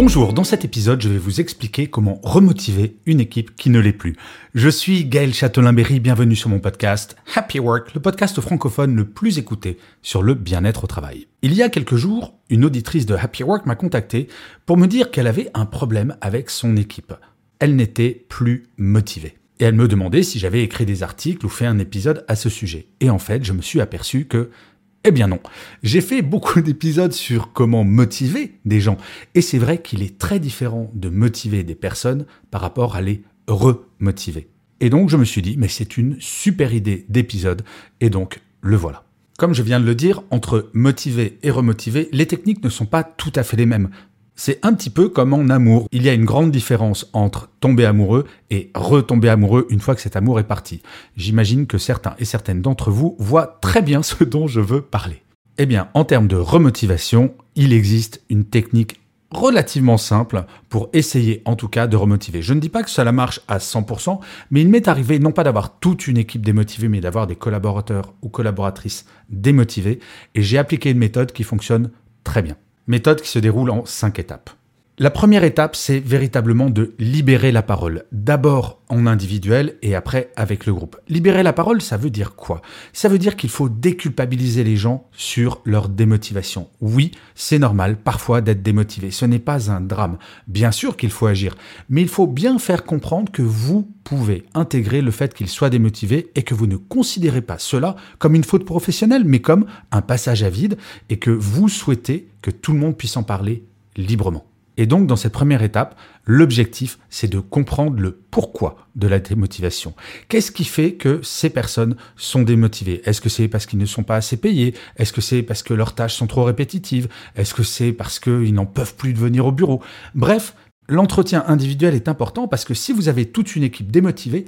Bonjour, dans cet épisode, je vais vous expliquer comment remotiver une équipe qui ne l'est plus. Je suis Gaël Châtelain-Berry, bienvenue sur mon podcast Happy Work, le podcast francophone le plus écouté sur le bien-être au travail. Il y a quelques jours, une auditrice de Happy Work m'a contacté pour me dire qu'elle avait un problème avec son équipe. Elle n'était plus motivée. Et elle me demandait si j'avais écrit des articles ou fait un épisode à ce sujet. Et en fait, je me suis aperçu que eh bien non. J'ai fait beaucoup d'épisodes sur comment motiver des gens. Et c'est vrai qu'il est très différent de motiver des personnes par rapport à les remotiver. Et donc je me suis dit, mais c'est une super idée d'épisode. Et donc le voilà. Comme je viens de le dire, entre motiver et remotiver, les techniques ne sont pas tout à fait les mêmes. C'est un petit peu comme en amour. Il y a une grande différence entre tomber amoureux et retomber amoureux une fois que cet amour est parti. J'imagine que certains et certaines d'entre vous voient très bien ce dont je veux parler. Eh bien, en termes de remotivation, il existe une technique relativement simple pour essayer en tout cas de remotiver. Je ne dis pas que cela marche à 100%, mais il m'est arrivé non pas d'avoir toute une équipe démotivée, mais d'avoir des collaborateurs ou collaboratrices démotivés, et j'ai appliqué une méthode qui fonctionne très bien méthode qui se déroule en cinq étapes. La première étape, c'est véritablement de libérer la parole. D'abord en individuel et après avec le groupe. Libérer la parole, ça veut dire quoi? Ça veut dire qu'il faut déculpabiliser les gens sur leur démotivation. Oui, c'est normal parfois d'être démotivé. Ce n'est pas un drame. Bien sûr qu'il faut agir, mais il faut bien faire comprendre que vous pouvez intégrer le fait qu'ils soient démotivés et que vous ne considérez pas cela comme une faute professionnelle, mais comme un passage à vide et que vous souhaitez que tout le monde puisse en parler librement. Et donc, dans cette première étape, l'objectif, c'est de comprendre le pourquoi de la démotivation. Qu'est-ce qui fait que ces personnes sont démotivées? Est-ce que c'est parce qu'ils ne sont pas assez payés? Est-ce que c'est parce que leurs tâches sont trop répétitives? Est-ce que c'est parce qu'ils n'en peuvent plus de venir au bureau? Bref, L'entretien individuel est important parce que si vous avez toute une équipe démotivée,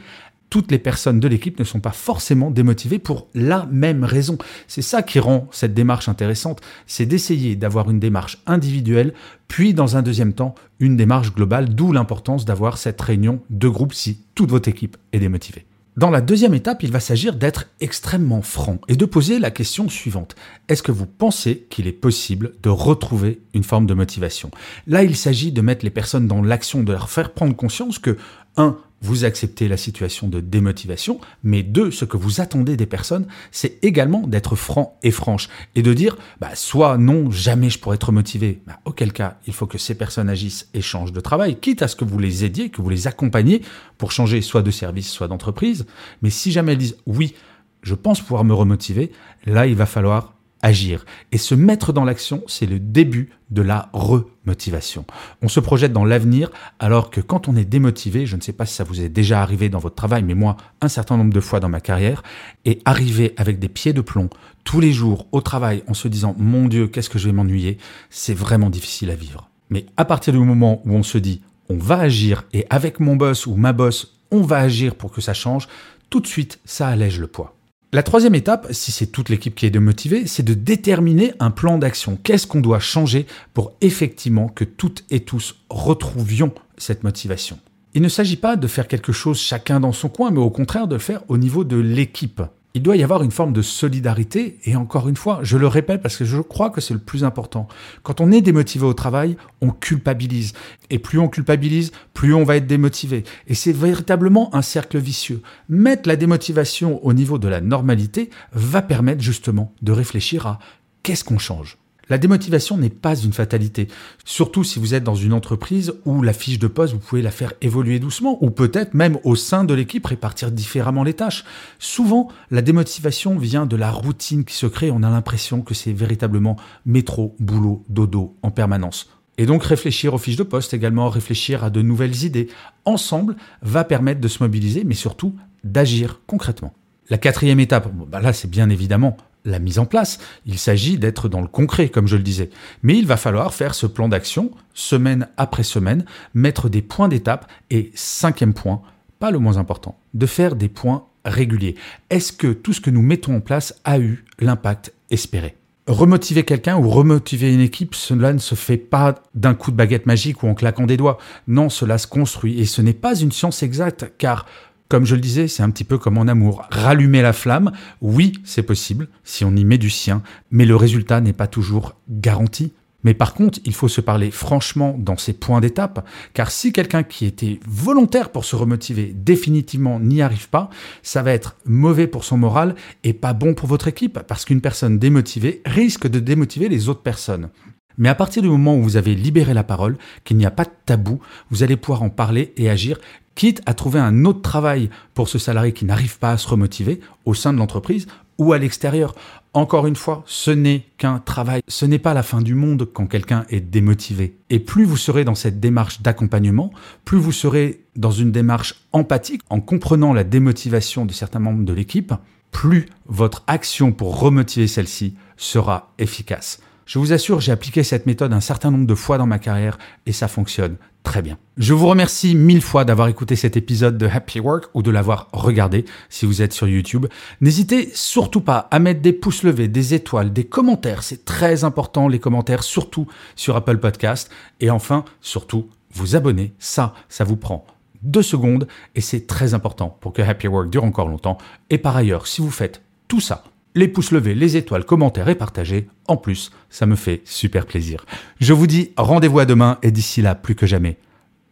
toutes les personnes de l'équipe ne sont pas forcément démotivées pour la même raison. C'est ça qui rend cette démarche intéressante, c'est d'essayer d'avoir une démarche individuelle, puis dans un deuxième temps, une démarche globale, d'où l'importance d'avoir cette réunion de groupe si toute votre équipe est démotivée. Dans la deuxième étape, il va s'agir d'être extrêmement franc et de poser la question suivante. Est-ce que vous pensez qu'il est possible de retrouver une forme de motivation? Là, il s'agit de mettre les personnes dans l'action, de leur faire prendre conscience que, un, vous acceptez la situation de démotivation, mais deux, ce que vous attendez des personnes, c'est également d'être franc et franche et de dire, bah, soit non, jamais je pourrais être motivé. Bah, auquel cas, il faut que ces personnes agissent et changent de travail, quitte à ce que vous les aidiez, que vous les accompagniez pour changer soit de service, soit d'entreprise. Mais si jamais elles disent, oui, je pense pouvoir me remotiver, là, il va falloir agir. Et se mettre dans l'action, c'est le début de la remotivation. On se projette dans l'avenir alors que quand on est démotivé, je ne sais pas si ça vous est déjà arrivé dans votre travail, mais moi, un certain nombre de fois dans ma carrière, et arriver avec des pieds de plomb tous les jours au travail en se disant mon Dieu, qu'est-ce que je vais m'ennuyer, c'est vraiment difficile à vivre. Mais à partir du moment où on se dit on va agir et avec mon boss ou ma boss, on va agir pour que ça change, tout de suite, ça allège le poids. La troisième étape, si c'est toute l'équipe qui est démotivée, c'est de déterminer un plan d'action. Qu'est-ce qu'on doit changer pour effectivement que toutes et tous retrouvions cette motivation? Il ne s'agit pas de faire quelque chose chacun dans son coin, mais au contraire de le faire au niveau de l'équipe il doit y avoir une forme de solidarité, et encore une fois, je le répète parce que je crois que c'est le plus important. Quand on est démotivé au travail, on culpabilise. Et plus on culpabilise, plus on va être démotivé. Et c'est véritablement un cercle vicieux. Mettre la démotivation au niveau de la normalité va permettre justement de réfléchir à qu'est-ce qu'on change la démotivation n'est pas une fatalité, surtout si vous êtes dans une entreprise où la fiche de poste, vous pouvez la faire évoluer doucement, ou peut-être même au sein de l'équipe répartir différemment les tâches. Souvent, la démotivation vient de la routine qui se crée, on a l'impression que c'est véritablement métro, boulot, dodo en permanence. Et donc réfléchir aux fiches de poste également, réfléchir à de nouvelles idées, ensemble, va permettre de se mobiliser, mais surtout d'agir concrètement. La quatrième étape, bah là c'est bien évidemment la mise en place, il s'agit d'être dans le concret, comme je le disais. Mais il va falloir faire ce plan d'action, semaine après semaine, mettre des points d'étape et cinquième point, pas le moins important, de faire des points réguliers. Est-ce que tout ce que nous mettons en place a eu l'impact espéré? Remotiver quelqu'un ou remotiver une équipe, cela ne se fait pas d'un coup de baguette magique ou en claquant des doigts. Non, cela se construit et ce n'est pas une science exacte car comme je le disais, c'est un petit peu comme en amour. Rallumer la flamme, oui, c'est possible si on y met du sien, mais le résultat n'est pas toujours garanti. Mais par contre, il faut se parler franchement dans ces points d'étape, car si quelqu'un qui était volontaire pour se remotiver définitivement n'y arrive pas, ça va être mauvais pour son moral et pas bon pour votre équipe, parce qu'une personne démotivée risque de démotiver les autres personnes. Mais à partir du moment où vous avez libéré la parole, qu'il n'y a pas de tabou, vous allez pouvoir en parler et agir quitte à trouver un autre travail pour ce salarié qui n'arrive pas à se remotiver au sein de l'entreprise ou à l'extérieur. Encore une fois, ce n'est qu'un travail, ce n'est pas la fin du monde quand quelqu'un est démotivé. Et plus vous serez dans cette démarche d'accompagnement, plus vous serez dans une démarche empathique en comprenant la démotivation de certains membres de l'équipe, plus votre action pour remotiver celle-ci sera efficace. Je vous assure, j'ai appliqué cette méthode un certain nombre de fois dans ma carrière et ça fonctionne très bien. Je vous remercie mille fois d'avoir écouté cet épisode de Happy Work ou de l'avoir regardé si vous êtes sur YouTube. N'hésitez surtout pas à mettre des pouces levés, des étoiles, des commentaires. C'est très important les commentaires, surtout sur Apple Podcast. Et enfin, surtout, vous abonner. Ça, ça vous prend deux secondes et c'est très important pour que Happy Work dure encore longtemps. Et par ailleurs, si vous faites tout ça, les pouces levés, les étoiles, commentaires et partagés. En plus, ça me fait super plaisir. Je vous dis rendez-vous à demain et d'ici là, plus que jamais,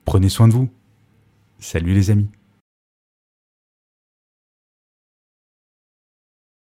prenez soin de vous. Salut les amis.